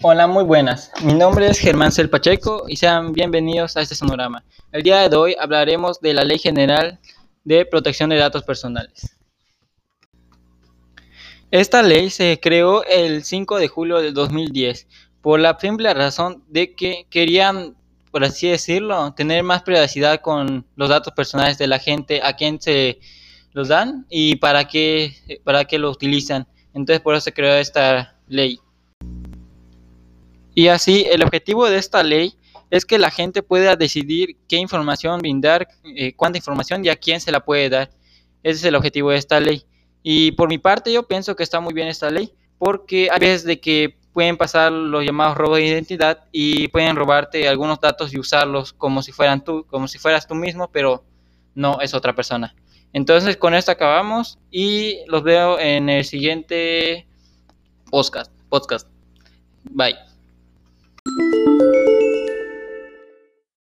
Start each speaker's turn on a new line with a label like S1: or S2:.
S1: Hola, muy buenas. Mi nombre es Germán Cel Pacheco y sean bienvenidos a este sonorama. El día de hoy hablaremos de la Ley General de Protección de Datos Personales. Esta ley se creó el 5 de julio de 2010 por la simple razón de que querían, por así decirlo, tener más privacidad con los datos personales de la gente, a quien se los dan y para qué, para qué lo utilizan. Entonces por eso se creó esta ley. Y así, el objetivo de esta ley es que la gente pueda decidir qué información brindar, eh, cuánta información y a quién se la puede dar. Ese es el objetivo de esta ley. Y por mi parte yo pienso que está muy bien esta ley porque hay veces de que pueden pasar los llamados robos de identidad y pueden robarte algunos datos y usarlos como si fueran tú, como si fueras tú mismo, pero no es otra persona. Entonces con esto acabamos y los veo en el siguiente podcast. podcast. Bye.